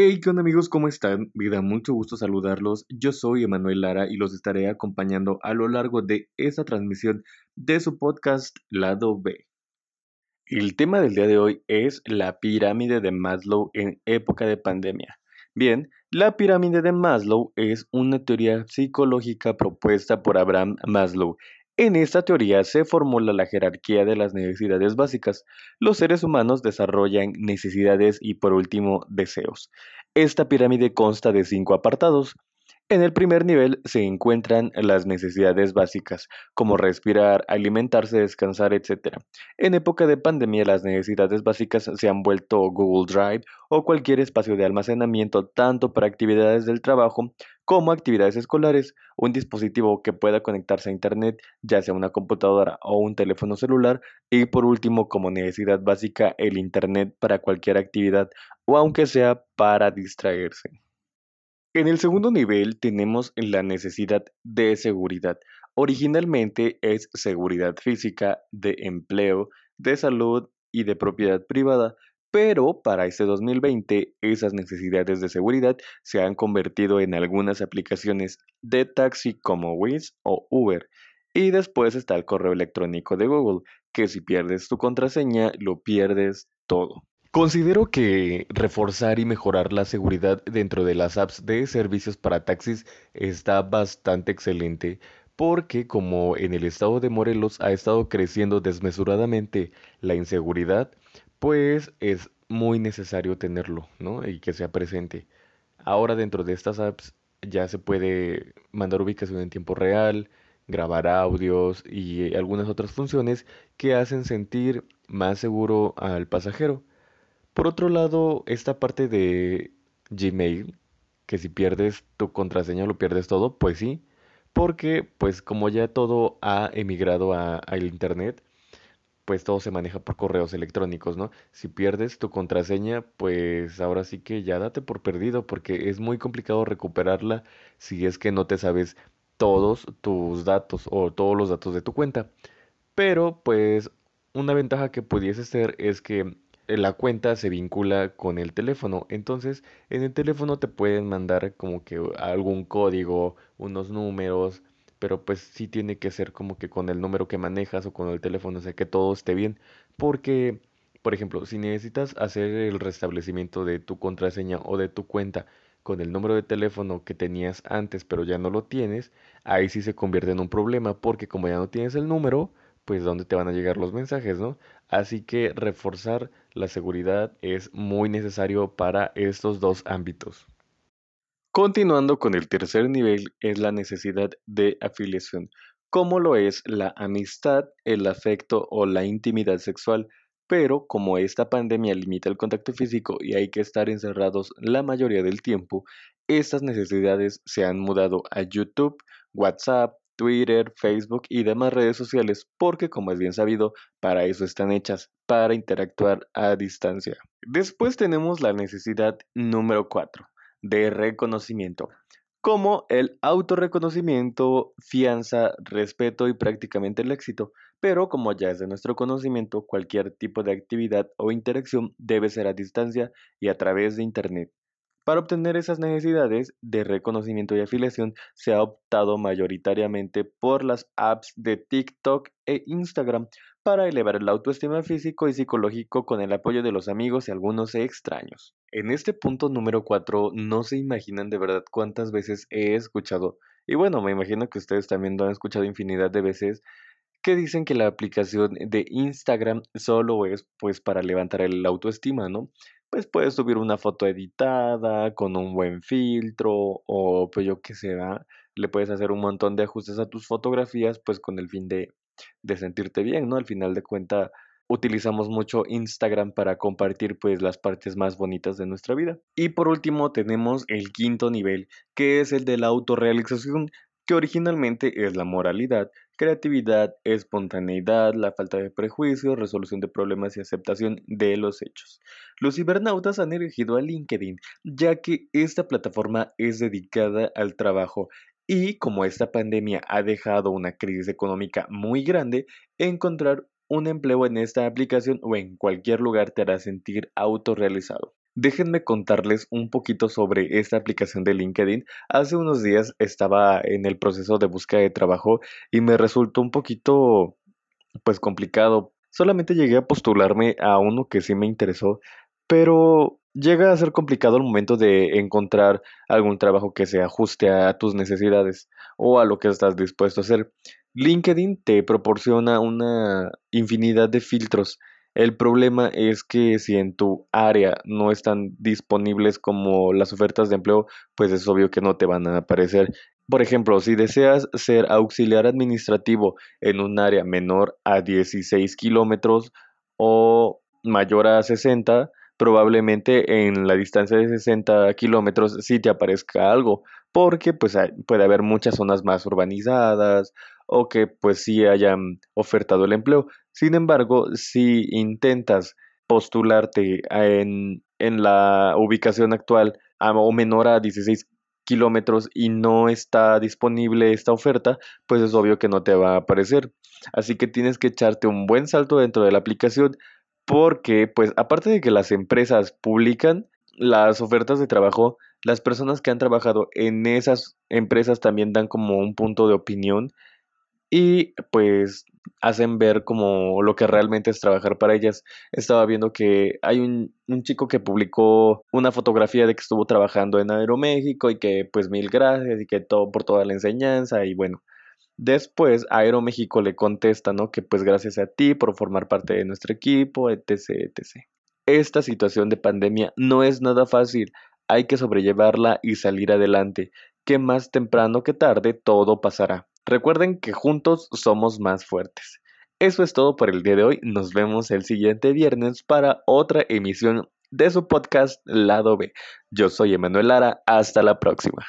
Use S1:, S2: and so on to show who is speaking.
S1: Hey, ¿qué onda amigos? ¿Cómo están? Me da mucho gusto saludarlos. Yo soy Emanuel Lara y los estaré acompañando a lo largo de esta transmisión de su podcast Lado B. El tema del día de hoy es la pirámide de Maslow en época de pandemia. Bien, la pirámide de Maslow es una teoría psicológica propuesta por Abraham Maslow en esta teoría se formula la jerarquía de las necesidades básicas. Los seres humanos desarrollan necesidades y por último deseos. Esta pirámide consta de cinco apartados. En el primer nivel se encuentran las necesidades básicas, como respirar, alimentarse, descansar, etc. En época de pandemia las necesidades básicas se han vuelto Google Drive o cualquier espacio de almacenamiento tanto para actividades del trabajo como actividades escolares, un dispositivo que pueda conectarse a Internet, ya sea una computadora o un teléfono celular, y por último como necesidad básica el Internet para cualquier actividad o aunque sea para distraerse. En el segundo nivel tenemos la necesidad de seguridad. Originalmente es seguridad física, de empleo, de salud y de propiedad privada, pero para este 2020 esas necesidades de seguridad se han convertido en algunas aplicaciones de taxi como Wiz o Uber. Y después está el correo electrónico de Google, que si pierdes tu contraseña lo pierdes todo. Considero que reforzar y mejorar la seguridad dentro de las apps de servicios para taxis está bastante excelente porque como en el estado de Morelos ha estado creciendo desmesuradamente la inseguridad, pues es muy necesario tenerlo, ¿no? Y que sea presente. Ahora dentro de estas apps ya se puede mandar ubicación en tiempo real, grabar audios y algunas otras funciones que hacen sentir más seguro al pasajero. Por otro lado, esta parte de Gmail, que si pierdes tu contraseña lo pierdes todo, pues sí, porque pues como ya todo ha emigrado al internet, pues todo se maneja por correos electrónicos, ¿no? Si pierdes tu contraseña, pues ahora sí que ya date por perdido, porque es muy complicado recuperarla si es que no te sabes todos tus datos o todos los datos de tu cuenta. Pero pues una ventaja que pudiese ser es que la cuenta se vincula con el teléfono. Entonces, en el teléfono te pueden mandar como que algún código, unos números, pero pues sí tiene que ser como que con el número que manejas o con el teléfono, o sea, que todo esté bien. Porque, por ejemplo, si necesitas hacer el restablecimiento de tu contraseña o de tu cuenta con el número de teléfono que tenías antes, pero ya no lo tienes, ahí sí se convierte en un problema, porque como ya no tienes el número, pues dónde te van a llegar los mensajes, ¿no? Así que reforzar la seguridad es muy necesario para estos dos ámbitos. Continuando con el tercer nivel es la necesidad de afiliación, como lo es la amistad, el afecto o la intimidad sexual, pero como esta pandemia limita el contacto físico y hay que estar encerrados la mayoría del tiempo, estas necesidades se han mudado a YouTube, WhatsApp, Twitter, Facebook y demás redes sociales, porque como es bien sabido, para eso están hechas, para interactuar a distancia. Después tenemos la necesidad número 4, de reconocimiento, como el autorreconocimiento, fianza, respeto y prácticamente el éxito. Pero como ya es de nuestro conocimiento, cualquier tipo de actividad o interacción debe ser a distancia y a través de Internet. Para obtener esas necesidades de reconocimiento y afiliación se ha optado mayoritariamente por las apps de TikTok e Instagram para elevar el autoestima físico y psicológico con el apoyo de los amigos y algunos extraños. En este punto número 4 no se imaginan de verdad cuántas veces he escuchado, y bueno, me imagino que ustedes también lo han escuchado infinidad de veces, que dicen que la aplicación de Instagram solo es pues para levantar el autoestima, ¿no? Pues puedes subir una foto editada con un buen filtro o pues yo qué sé, le puedes hacer un montón de ajustes a tus fotografías pues con el fin de, de sentirte bien, ¿no? Al final de cuenta utilizamos mucho Instagram para compartir pues las partes más bonitas de nuestra vida. Y por último tenemos el quinto nivel, que es el de la autorrealización, que originalmente es la moralidad, creatividad, espontaneidad, la falta de prejuicios, resolución de problemas y aceptación de los hechos. Los cibernautas han elegido a LinkedIn ya que esta plataforma es dedicada al trabajo y como esta pandemia ha dejado una crisis económica muy grande, encontrar un empleo en esta aplicación o en cualquier lugar te hará sentir autorrealizado. Déjenme contarles un poquito sobre esta aplicación de LinkedIn. Hace unos días estaba en el proceso de búsqueda de trabajo y me resultó un poquito, pues complicado. Solamente llegué a postularme a uno que sí me interesó, pero llega a ser complicado el momento de encontrar algún trabajo que se ajuste a tus necesidades o a lo que estás dispuesto a hacer. LinkedIn te proporciona una infinidad de filtros el problema es que si en tu área no están disponibles como las ofertas de empleo, pues es obvio que no te van a aparecer. Por ejemplo, si deseas ser auxiliar administrativo en un área menor a 16 kilómetros o mayor a 60, probablemente en la distancia de 60 kilómetros sí te aparezca algo, porque pues puede haber muchas zonas más urbanizadas o que pues sí hayan ofertado el empleo. Sin embargo, si intentas postularte en, en la ubicación actual o menor a 16 kilómetros y no está disponible esta oferta, pues es obvio que no te va a aparecer. Así que tienes que echarte un buen salto dentro de la aplicación porque, pues, aparte de que las empresas publican las ofertas de trabajo, las personas que han trabajado en esas empresas también dan como un punto de opinión y pues hacen ver como lo que realmente es trabajar para ellas. Estaba viendo que hay un, chico que publicó una fotografía de que estuvo trabajando en Aeroméxico y que pues mil gracias y que todo por toda la enseñanza y bueno. Después Aeroméxico le contesta, ¿no? Que pues gracias a ti por formar parte de nuestro equipo, etc, etc. Esta situación de pandemia no es nada fácil, hay que sobrellevarla y salir adelante, que más temprano que tarde todo pasará. Recuerden que juntos somos más fuertes. Eso es todo por el día de hoy. Nos vemos el siguiente viernes para otra emisión de su podcast Lado B. Yo soy Emanuel Lara. Hasta la próxima.